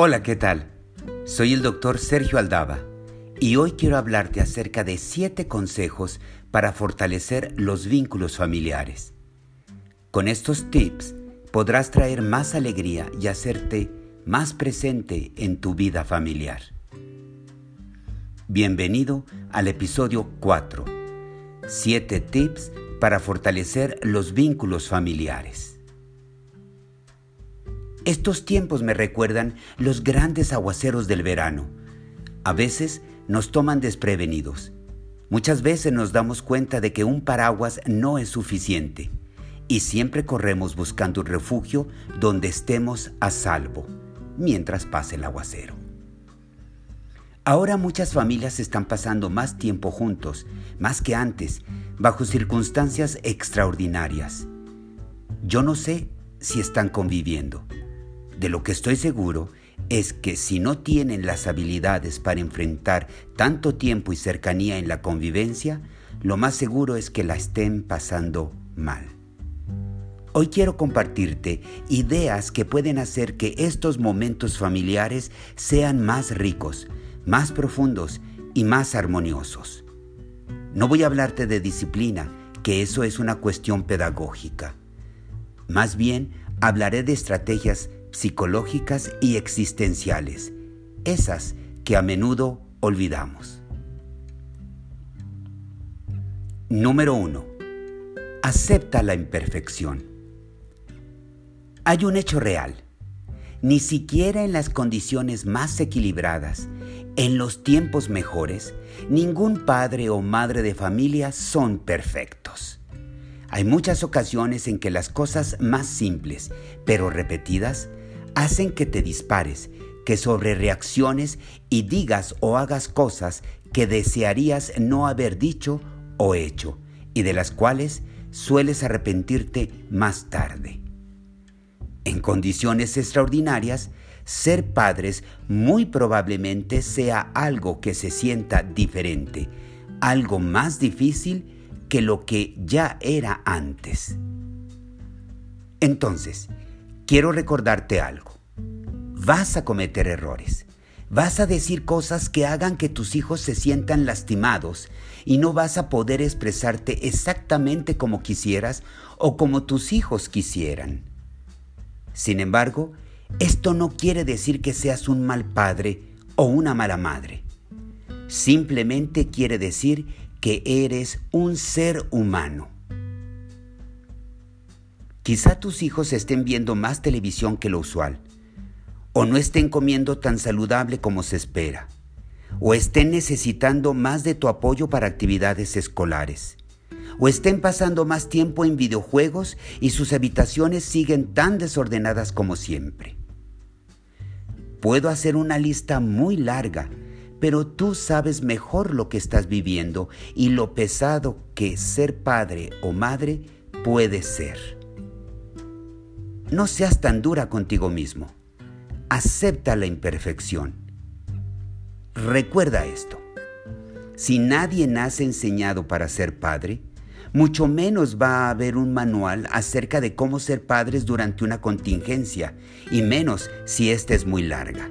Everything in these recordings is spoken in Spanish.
Hola, ¿qué tal? Soy el doctor Sergio Aldaba y hoy quiero hablarte acerca de siete consejos para fortalecer los vínculos familiares. Con estos tips podrás traer más alegría y hacerte más presente en tu vida familiar. Bienvenido al episodio 4. Siete tips para fortalecer los vínculos familiares. Estos tiempos me recuerdan los grandes aguaceros del verano. A veces nos toman desprevenidos. Muchas veces nos damos cuenta de que un paraguas no es suficiente y siempre corremos buscando un refugio donde estemos a salvo mientras pase el aguacero. Ahora muchas familias están pasando más tiempo juntos, más que antes, bajo circunstancias extraordinarias. Yo no sé si están conviviendo de lo que estoy seguro es que si no tienen las habilidades para enfrentar tanto tiempo y cercanía en la convivencia, lo más seguro es que la estén pasando mal. Hoy quiero compartirte ideas que pueden hacer que estos momentos familiares sean más ricos, más profundos y más armoniosos. No voy a hablarte de disciplina, que eso es una cuestión pedagógica. Más bien, hablaré de estrategias psicológicas y existenciales, esas que a menudo olvidamos. Número 1. Acepta la imperfección. Hay un hecho real. Ni siquiera en las condiciones más equilibradas, en los tiempos mejores, ningún padre o madre de familia son perfectos. Hay muchas ocasiones en que las cosas más simples, pero repetidas, hacen que te dispares, que sobrereacciones y digas o hagas cosas que desearías no haber dicho o hecho y de las cuales sueles arrepentirte más tarde. En condiciones extraordinarias, ser padres muy probablemente sea algo que se sienta diferente, algo más difícil que lo que ya era antes. Entonces, quiero recordarte algo. Vas a cometer errores. Vas a decir cosas que hagan que tus hijos se sientan lastimados y no vas a poder expresarte exactamente como quisieras o como tus hijos quisieran. Sin embargo, esto no quiere decir que seas un mal padre o una mala madre. Simplemente quiere decir que eres un ser humano. Quizá tus hijos estén viendo más televisión que lo usual, o no estén comiendo tan saludable como se espera, o estén necesitando más de tu apoyo para actividades escolares, o estén pasando más tiempo en videojuegos y sus habitaciones siguen tan desordenadas como siempre. Puedo hacer una lista muy larga, pero tú sabes mejor lo que estás viviendo y lo pesado que ser padre o madre puede ser. No seas tan dura contigo mismo. Acepta la imperfección. Recuerda esto. Si nadie nace enseñado para ser padre, mucho menos va a haber un manual acerca de cómo ser padres durante una contingencia, y menos si ésta es muy larga.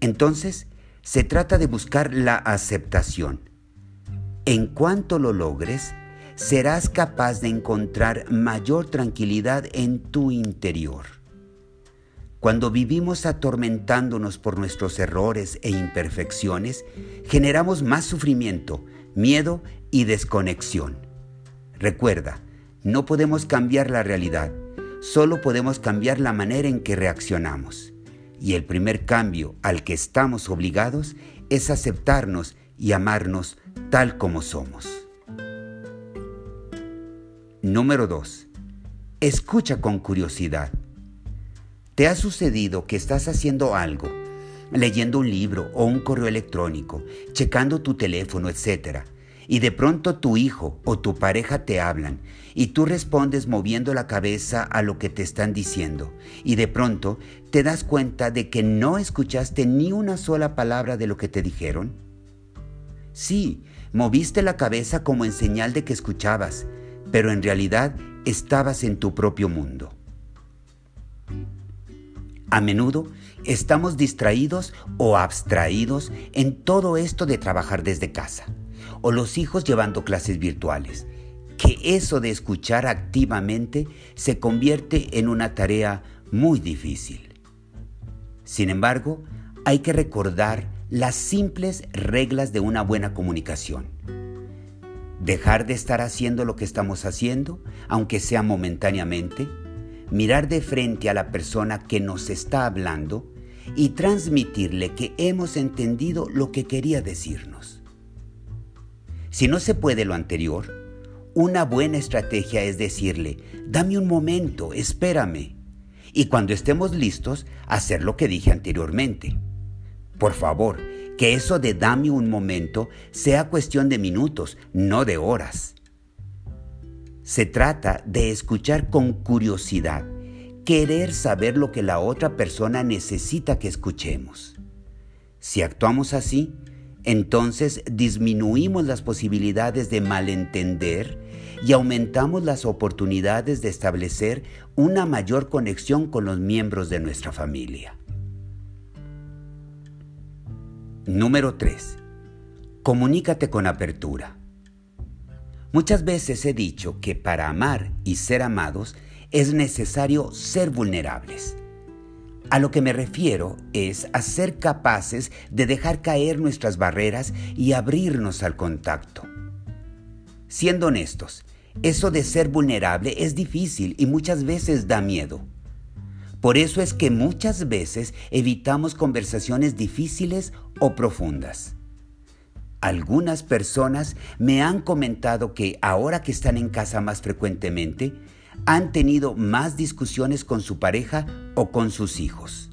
Entonces, se trata de buscar la aceptación. En cuanto lo logres, serás capaz de encontrar mayor tranquilidad en tu interior. Cuando vivimos atormentándonos por nuestros errores e imperfecciones, generamos más sufrimiento, miedo y desconexión. Recuerda, no podemos cambiar la realidad, solo podemos cambiar la manera en que reaccionamos. Y el primer cambio al que estamos obligados es aceptarnos y amarnos tal como somos. Número 2. Escucha con curiosidad. ¿Te ha sucedido que estás haciendo algo, leyendo un libro o un correo electrónico, checando tu teléfono, etcétera, y de pronto tu hijo o tu pareja te hablan y tú respondes moviendo la cabeza a lo que te están diciendo y de pronto te das cuenta de que no escuchaste ni una sola palabra de lo que te dijeron? Sí, moviste la cabeza como en señal de que escuchabas, pero en realidad estabas en tu propio mundo. A menudo estamos distraídos o abstraídos en todo esto de trabajar desde casa, o los hijos llevando clases virtuales, que eso de escuchar activamente se convierte en una tarea muy difícil. Sin embargo, hay que recordar las simples reglas de una buena comunicación. Dejar de estar haciendo lo que estamos haciendo, aunque sea momentáneamente, mirar de frente a la persona que nos está hablando y transmitirle que hemos entendido lo que quería decirnos. Si no se puede lo anterior, una buena estrategia es decirle, dame un momento, espérame, y cuando estemos listos, hacer lo que dije anteriormente. Por favor, que eso de dame un momento sea cuestión de minutos, no de horas. Se trata de escuchar con curiosidad, querer saber lo que la otra persona necesita que escuchemos. Si actuamos así, entonces disminuimos las posibilidades de malentender y aumentamos las oportunidades de establecer una mayor conexión con los miembros de nuestra familia. Número 3. Comunícate con apertura. Muchas veces he dicho que para amar y ser amados es necesario ser vulnerables. A lo que me refiero es a ser capaces de dejar caer nuestras barreras y abrirnos al contacto. Siendo honestos, eso de ser vulnerable es difícil y muchas veces da miedo. Por eso es que muchas veces evitamos conversaciones difíciles o profundas. Algunas personas me han comentado que ahora que están en casa más frecuentemente, han tenido más discusiones con su pareja o con sus hijos.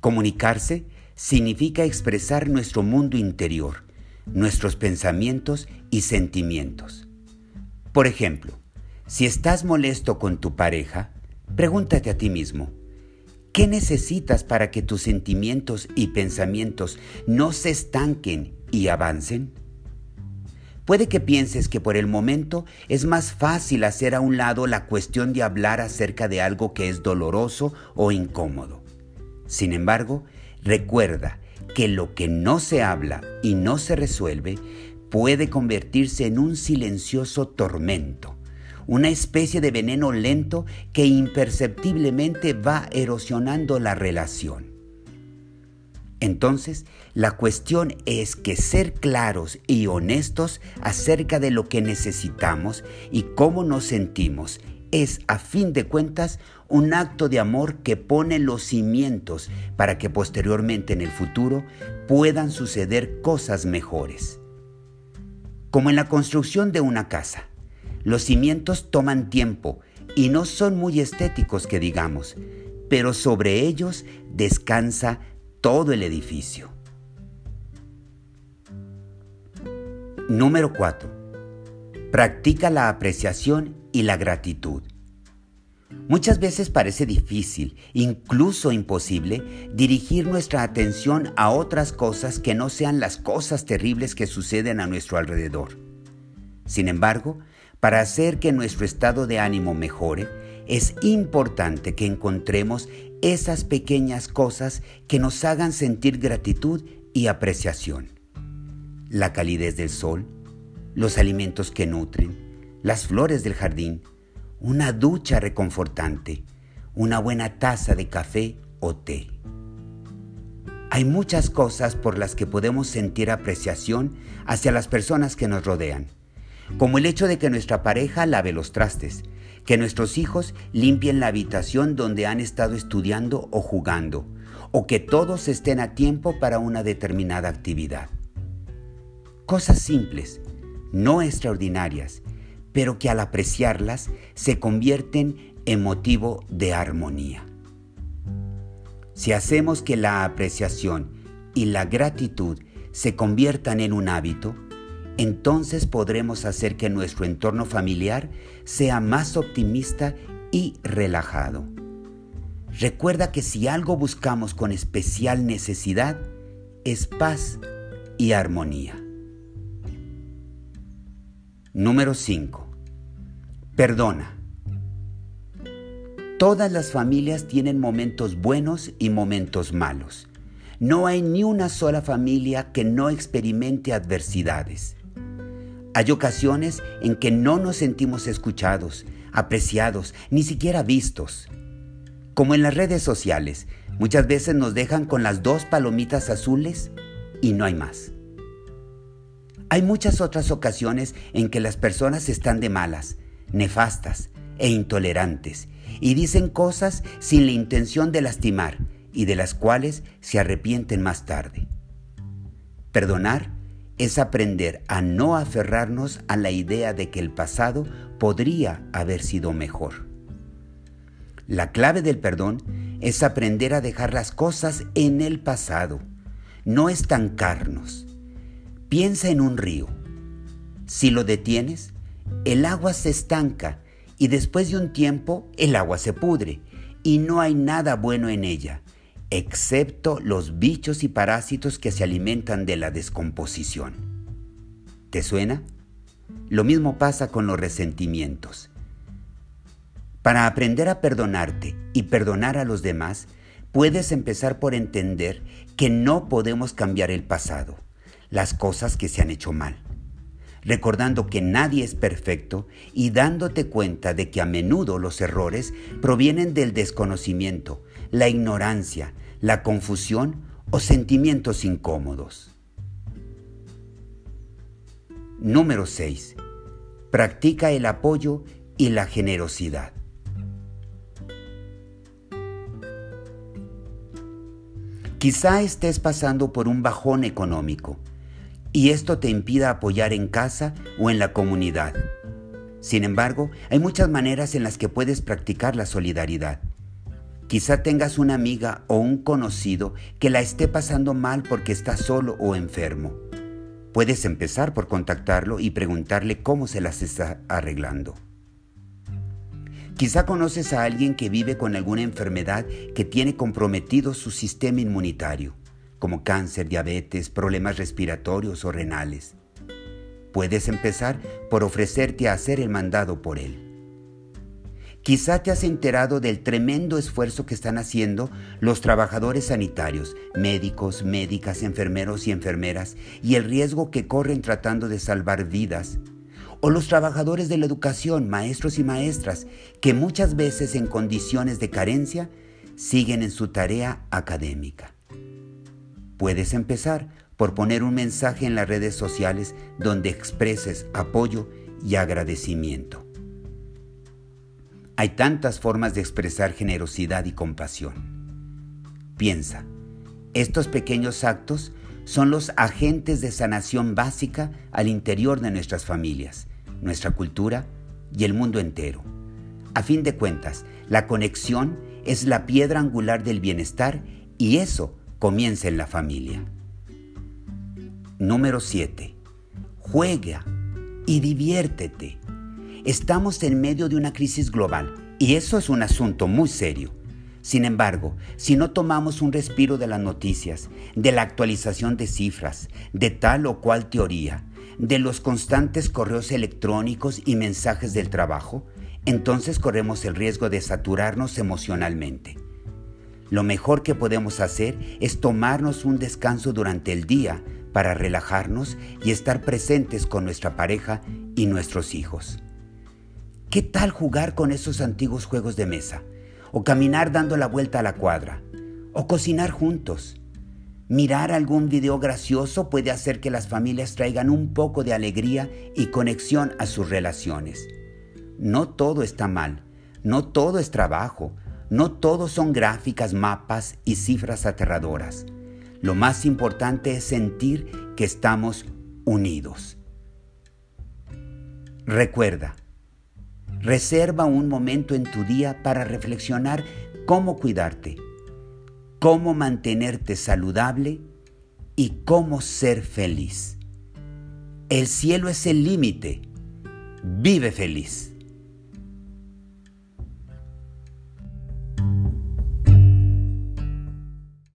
Comunicarse significa expresar nuestro mundo interior, nuestros pensamientos y sentimientos. Por ejemplo, si estás molesto con tu pareja, pregúntate a ti mismo, ¿qué necesitas para que tus sentimientos y pensamientos no se estanquen y avancen? Puede que pienses que por el momento es más fácil hacer a un lado la cuestión de hablar acerca de algo que es doloroso o incómodo. Sin embargo, recuerda que lo que no se habla y no se resuelve puede convertirse en un silencioso tormento, una especie de veneno lento que imperceptiblemente va erosionando la relación. Entonces, la cuestión es que ser claros y honestos acerca de lo que necesitamos y cómo nos sentimos es, a fin de cuentas, un acto de amor que pone los cimientos para que posteriormente en el futuro puedan suceder cosas mejores. Como en la construcción de una casa, los cimientos toman tiempo y no son muy estéticos que digamos, pero sobre ellos descansa todo el edificio. Número 4. Practica la apreciación y la gratitud. Muchas veces parece difícil, incluso imposible, dirigir nuestra atención a otras cosas que no sean las cosas terribles que suceden a nuestro alrededor. Sin embargo, para hacer que nuestro estado de ánimo mejore, es importante que encontremos esas pequeñas cosas que nos hagan sentir gratitud y apreciación. La calidez del sol, los alimentos que nutren, las flores del jardín, una ducha reconfortante, una buena taza de café o té. Hay muchas cosas por las que podemos sentir apreciación hacia las personas que nos rodean, como el hecho de que nuestra pareja lave los trastes, que nuestros hijos limpien la habitación donde han estado estudiando o jugando, o que todos estén a tiempo para una determinada actividad. Cosas simples, no extraordinarias, pero que al apreciarlas se convierten en motivo de armonía. Si hacemos que la apreciación y la gratitud se conviertan en un hábito, entonces podremos hacer que nuestro entorno familiar sea más optimista y relajado. Recuerda que si algo buscamos con especial necesidad, es paz y armonía. Número 5. Perdona. Todas las familias tienen momentos buenos y momentos malos. No hay ni una sola familia que no experimente adversidades. Hay ocasiones en que no nos sentimos escuchados, apreciados, ni siquiera vistos. Como en las redes sociales, muchas veces nos dejan con las dos palomitas azules y no hay más. Hay muchas otras ocasiones en que las personas están de malas, nefastas e intolerantes y dicen cosas sin la intención de lastimar y de las cuales se arrepienten más tarde. Perdonar es aprender a no aferrarnos a la idea de que el pasado podría haber sido mejor. La clave del perdón es aprender a dejar las cosas en el pasado, no estancarnos. Piensa en un río. Si lo detienes, el agua se estanca y después de un tiempo el agua se pudre y no hay nada bueno en ella, excepto los bichos y parásitos que se alimentan de la descomposición. ¿Te suena? Lo mismo pasa con los resentimientos. Para aprender a perdonarte y perdonar a los demás, puedes empezar por entender que no podemos cambiar el pasado, las cosas que se han hecho mal recordando que nadie es perfecto y dándote cuenta de que a menudo los errores provienen del desconocimiento, la ignorancia, la confusión o sentimientos incómodos. Número 6. Practica el apoyo y la generosidad. Quizá estés pasando por un bajón económico y esto te impida apoyar en casa o en la comunidad. Sin embargo, hay muchas maneras en las que puedes practicar la solidaridad. Quizá tengas una amiga o un conocido que la esté pasando mal porque está solo o enfermo. Puedes empezar por contactarlo y preguntarle cómo se las está arreglando. Quizá conoces a alguien que vive con alguna enfermedad que tiene comprometido su sistema inmunitario como cáncer, diabetes, problemas respiratorios o renales. Puedes empezar por ofrecerte a hacer el mandado por él. Quizá te has enterado del tremendo esfuerzo que están haciendo los trabajadores sanitarios, médicos, médicas, enfermeros y enfermeras, y el riesgo que corren tratando de salvar vidas. O los trabajadores de la educación, maestros y maestras, que muchas veces en condiciones de carencia siguen en su tarea académica. Puedes empezar por poner un mensaje en las redes sociales donde expreses apoyo y agradecimiento. Hay tantas formas de expresar generosidad y compasión. Piensa, estos pequeños actos son los agentes de sanación básica al interior de nuestras familias, nuestra cultura y el mundo entero. A fin de cuentas, la conexión es la piedra angular del bienestar y eso comienza en la familia. Número 7. Juega y diviértete. Estamos en medio de una crisis global y eso es un asunto muy serio. Sin embargo, si no tomamos un respiro de las noticias, de la actualización de cifras, de tal o cual teoría, de los constantes correos electrónicos y mensajes del trabajo, entonces corremos el riesgo de saturarnos emocionalmente. Lo mejor que podemos hacer es tomarnos un descanso durante el día para relajarnos y estar presentes con nuestra pareja y nuestros hijos. ¿Qué tal jugar con esos antiguos juegos de mesa? O caminar dando la vuelta a la cuadra. O cocinar juntos. Mirar algún video gracioso puede hacer que las familias traigan un poco de alegría y conexión a sus relaciones. No todo está mal, no todo es trabajo, no todos son gráficas, mapas y cifras aterradoras. Lo más importante es sentir que estamos unidos. Recuerda, reserva un momento en tu día para reflexionar cómo cuidarte, cómo mantenerte saludable y cómo ser feliz. El cielo es el límite. Vive feliz.